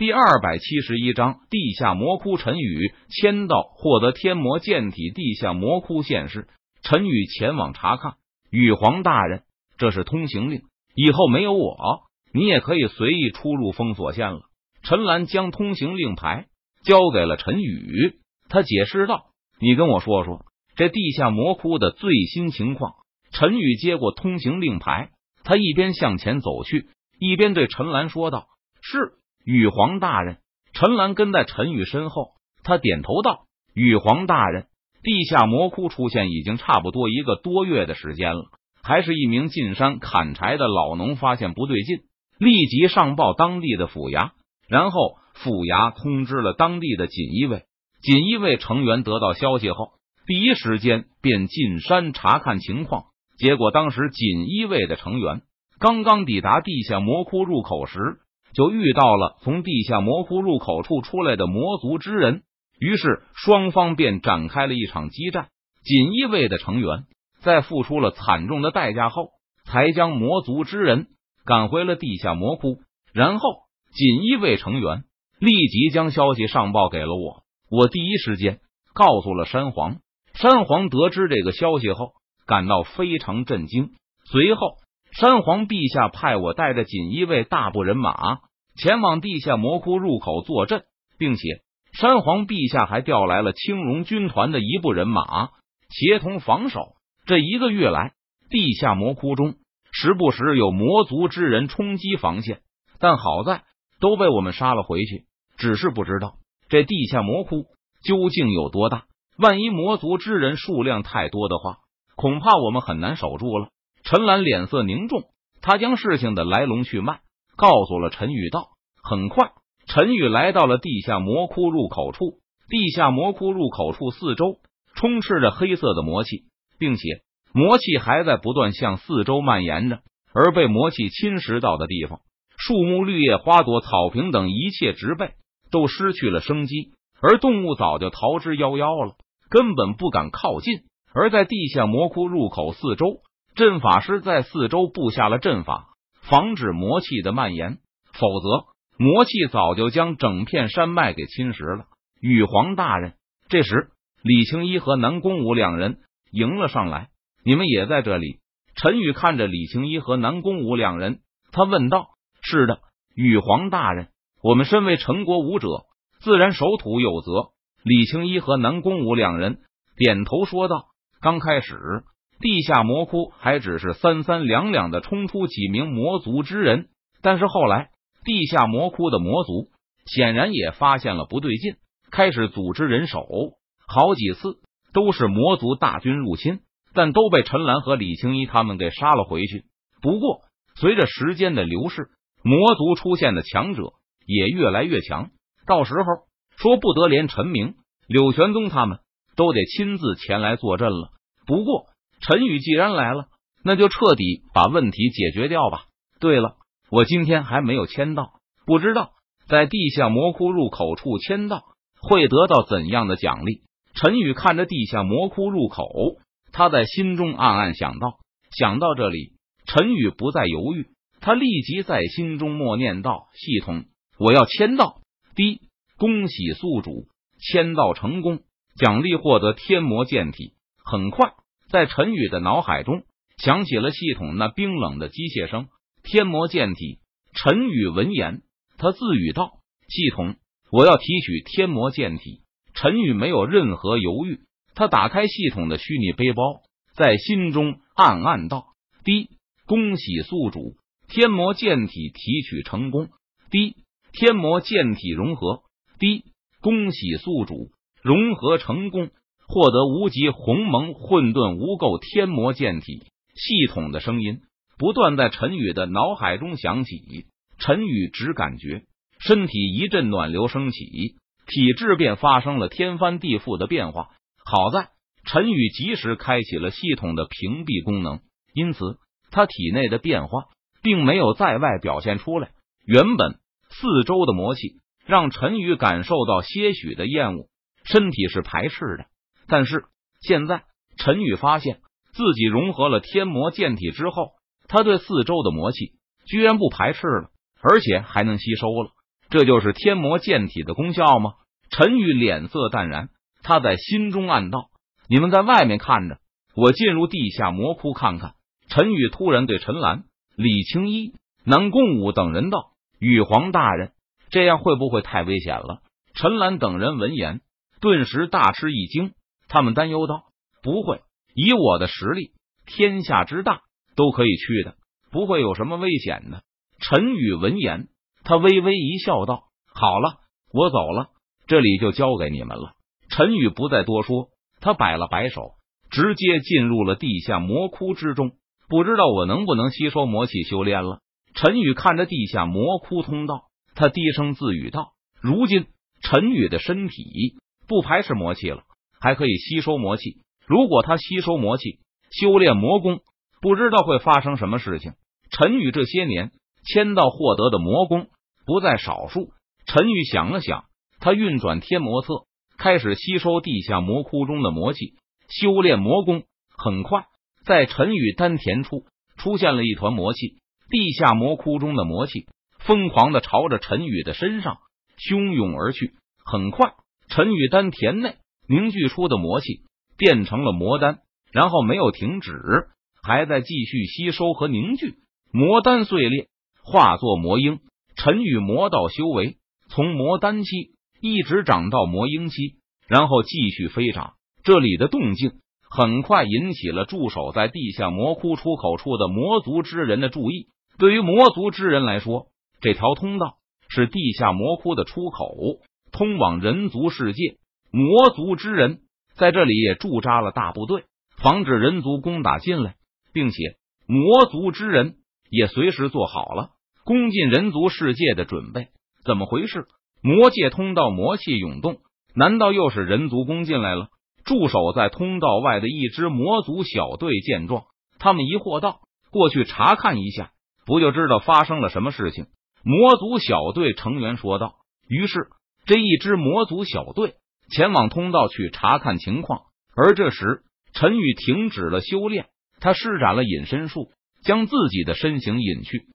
第二百七十一章地下魔窟。陈宇签到，获得天魔剑体。地下魔窟现世，陈宇前往查看。羽皇大人，这是通行令，以后没有我，你也可以随意出入封锁线了。陈兰将通行令牌交给了陈宇，他解释道：“你跟我说说这地下魔窟的最新情况。”陈宇接过通行令牌，他一边向前走去，一边对陈兰说道：“是。”羽皇大人，陈兰跟在陈宇身后，他点头道：“羽皇大人，地下魔窟出现已经差不多一个多月的时间了，还是一名进山砍柴的老农发现不对劲，立即上报当地的府衙，然后府衙通知了当地的锦衣卫，锦衣卫成员得到消息后，第一时间便进山查看情况。结果当时锦衣卫的成员刚刚抵达地下魔窟入口时。”就遇到了从地下魔窟入口处出来的魔族之人，于是双方便展开了一场激战。锦衣卫的成员在付出了惨重的代价后，才将魔族之人赶回了地下魔窟。然后，锦衣卫成员立即将消息上报给了我，我第一时间告诉了山皇。山皇得知这个消息后，感到非常震惊。随后。山皇陛下派我带着锦衣卫大部人马前往地下魔窟入口坐镇，并且山皇陛下还调来了青龙军团的一部人马协同防守。这一个月来，地下魔窟中时不时有魔族之人冲击防线，但好在都被我们杀了回去。只是不知道这地下魔窟究竟有多大，万一魔族之人数量太多的话，恐怕我们很难守住了。陈兰脸色凝重，他将事情的来龙去脉告诉了陈宇道。很快，陈宇来到了地下魔窟入口处。地下魔窟入口处四周充斥着黑色的魔气，并且魔气还在不断向四周蔓延着。而被魔气侵蚀到的地方，树木、绿叶、花朵、草坪等一切植被都失去了生机，而动物早就逃之夭夭了，根本不敢靠近。而在地下魔窟入口四周。阵法师在四周布下了阵法，防止魔气的蔓延，否则魔气早就将整片山脉给侵蚀了。羽皇大人，这时李青一和南宫武两人迎了上来，你们也在这里？陈宇看着李青一和南宫武两人，他问道：“是的，羽皇大人，我们身为陈国武者，自然守土有责。”李青一和南宫武两人点头说道：“刚开始。”地下魔窟还只是三三两两的冲出几名魔族之人，但是后来地下魔窟的魔族显然也发现了不对劲，开始组织人手。好几次都是魔族大军入侵，但都被陈兰和李青衣他们给杀了回去。不过随着时间的流逝，魔族出现的强者也越来越强，到时候说不得连陈明、柳玄宗他们都得亲自前来坐镇了。不过。陈宇既然来了，那就彻底把问题解决掉吧。对了，我今天还没有签到，不知道在地下魔窟入口处签到会得到怎样的奖励。陈宇看着地下魔窟入口，他在心中暗暗想到。想到这里，陈宇不再犹豫，他立即在心中默念道：“系统，我要签到。”第一，恭喜宿主签到成功，奖励获得天魔剑体。很快。在陈宇的脑海中响起了系统那冰冷的机械声：“天魔剑体。”陈宇闻言，他自语道：“系统，我要提取天魔剑体。”陈宇没有任何犹豫，他打开系统的虚拟背包，在心中暗暗道：“第一，恭喜宿主，天魔剑体提取成功。第一，天魔剑体融合。第一，恭喜宿主，融合成功。”获得无极鸿蒙混沌无垢天魔剑体，系统的声音不断在陈宇的脑海中响起。陈宇只感觉身体一阵暖流升起，体质便发生了天翻地覆的变化。好在陈宇及时开启了系统的屏蔽功能，因此他体内的变化并没有在外表现出来。原本四周的魔气让陈宇感受到些许的厌恶，身体是排斥的。但是现在，陈宇发现自己融合了天魔剑体之后，他对四周的魔气居然不排斥了，而且还能吸收了。这就是天魔剑体的功效吗？陈宇脸色淡然，他在心中暗道：“你们在外面看着，我进入地下魔窟看看。”陈宇突然对陈兰、李青衣、南宫武等人道：“羽皇大人，这样会不会太危险了？”陈兰等人闻言，顿时大吃一惊，他们担忧道：“不会，以我的实力，天下之大都可以去的，不会有什么危险的。”陈宇闻言。他微微一笑，道：“好了，我走了，这里就交给你们了。”陈宇不再多说，他摆了摆手，直接进入了地下魔窟之中。不知道我能不能吸收魔气修炼了？陈宇看着地下魔窟通道，他低声自语道：“如今陈宇的身体不排斥魔气了，还可以吸收魔气。如果他吸收魔气，修炼魔功，不知道会发生什么事情。”陈宇这些年。签到获得的魔功不在少数。陈宇想了想，他运转天魔册，开始吸收地下魔窟中的魔气，修炼魔功。很快，在陈宇丹田处出现了一团魔气，地下魔窟中的魔气疯狂的朝着陈宇的身上汹涌而去。很快，陈宇丹田内凝聚出的魔气变成了魔丹，然后没有停止，还在继续吸收和凝聚。魔丹碎裂。化作魔鹰，陈宇魔道修为从魔丹期一直长到魔鹰期，然后继续飞涨。这里的动静很快引起了驻守在地下魔窟出口处的魔族之人的注意。对于魔族之人来说，这条通道是地下魔窟的出口，通往人族世界。魔族之人在这里也驻扎了大部队，防止人族攻打进来，并且魔族之人也随时做好了。攻进人族世界的准备怎么回事？魔界通道魔气涌动，难道又是人族攻进来了？驻守在通道外的一支魔族小队见状，他们疑惑道：“过去查看一下，不就知道发生了什么事情？”魔族小队成员说道。于是，这一支魔族小队前往通道去查看情况。而这时，陈宇停止了修炼，他施展了隐身术，将自己的身形隐去。